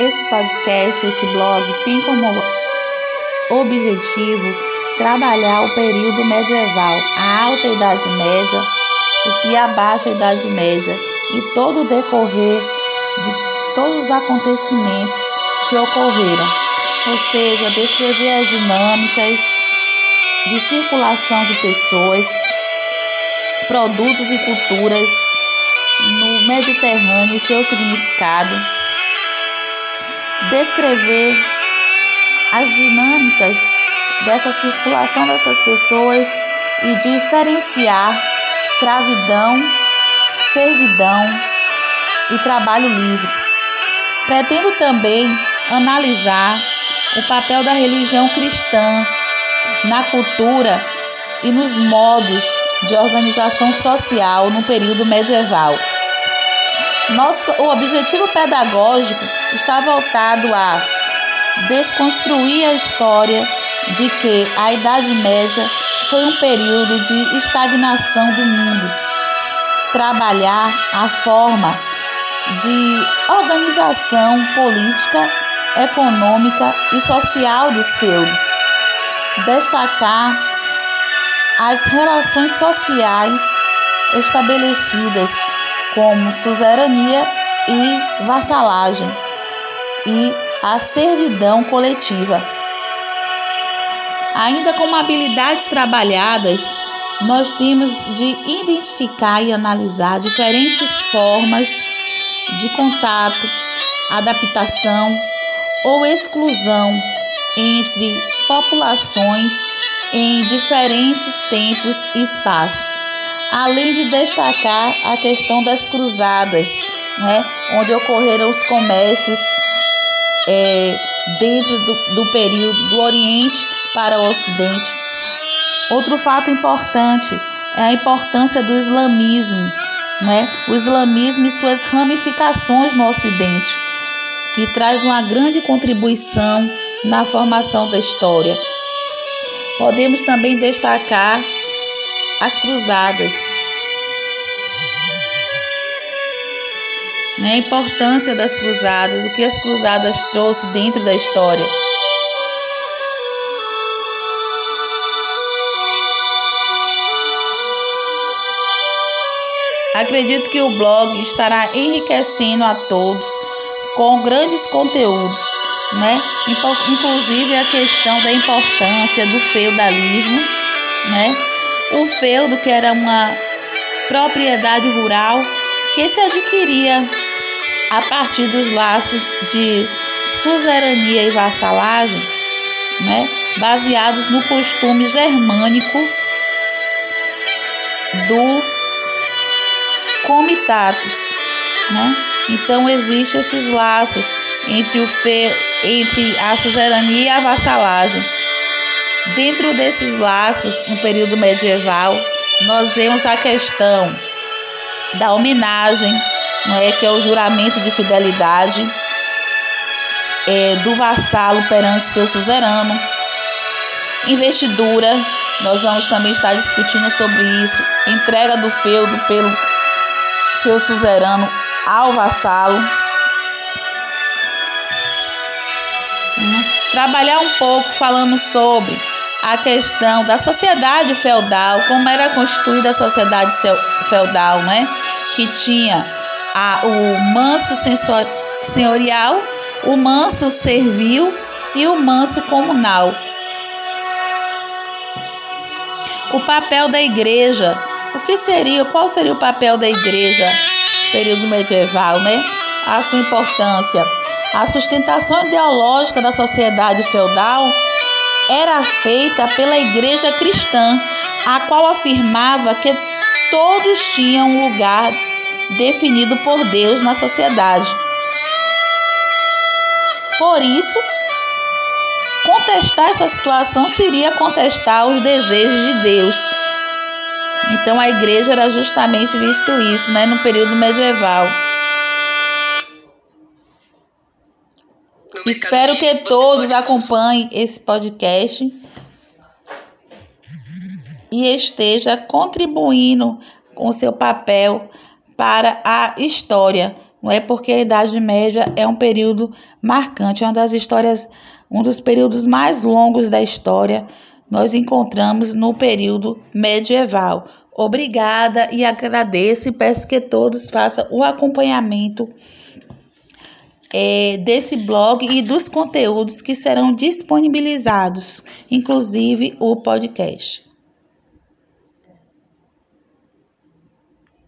esse podcast, esse blog, tem como objetivo trabalhar o período medieval, a alta Idade Média e a baixa Idade Média e todo o decorrer de todos os acontecimentos que ocorreram, ou seja, descrever as dinâmicas de circulação de pessoas, produtos e culturas no Mediterrâneo e seu significado, descrever as dinâmicas dessa circulação dessas pessoas e diferenciar escravidão, servidão e trabalho livre. Pretendo também analisar o papel da religião cristã na cultura e nos modos de organização social no período medieval. Nosso, o objetivo pedagógico está voltado a desconstruir a história de que a Idade Média foi um período de estagnação do mundo, trabalhar a forma de organização política, econômica e social dos feudos, destacar as relações sociais estabelecidas como suzerania e vassalagem e a servidão coletiva. Ainda com habilidades trabalhadas, nós temos de identificar e analisar diferentes formas de contato, adaptação ou exclusão entre populações em diferentes tempos e espaços, além de destacar a questão das cruzadas, né, onde ocorreram os comércios é, dentro do, do período do Oriente para o Ocidente. Outro fato importante é a importância do islamismo né? o islamismo e suas ramificações no Ocidente, que traz uma grande contribuição na formação da história. Podemos também destacar as cruzadas. Né? A importância das cruzadas, o que as cruzadas trouxe dentro da história. Acredito que o blog estará enriquecendo a todos com grandes conteúdos, né? Inclusive a questão da importância do feudalismo, né? O feudo que era uma propriedade rural que se adquiria a partir dos laços de suzerania e vassalagem, né? Baseados no costume germânico do comitatus, né? Então existem esses laços entre o fe, entre a suzerania e a vassalagem. Dentro desses laços, no período medieval, nós vemos a questão da homenagem, não é que é o juramento de fidelidade é, do vassalo perante seu suzerano. Investidura, nós vamos também estar discutindo sobre isso. Entrega do feudo pelo seu suzerano ao vassalo. Hum. Trabalhar um pouco falando sobre a questão da sociedade feudal, como era constituída a sociedade feudal, né? Que tinha a, o manso sensor, senhorial, o manso servil e o manso comunal. O papel da igreja o que seria, qual seria o papel da igreja período medieval, né? A sua importância. A sustentação ideológica da sociedade feudal era feita pela igreja cristã, a qual afirmava que todos tinham um lugar definido por Deus na sociedade. Por isso, contestar essa situação seria contestar os desejos de Deus então a igreja era justamente visto isso, né, no período medieval. Espero que todos acompanhem esse podcast e esteja contribuindo com seu papel para a história não é porque a Idade Média é um período marcante, é uma das histórias, um dos períodos mais longos da história. Nós encontramos no período medieval. Obrigada e agradeço e peço que todos façam o acompanhamento é, desse blog e dos conteúdos que serão disponibilizados, inclusive o podcast.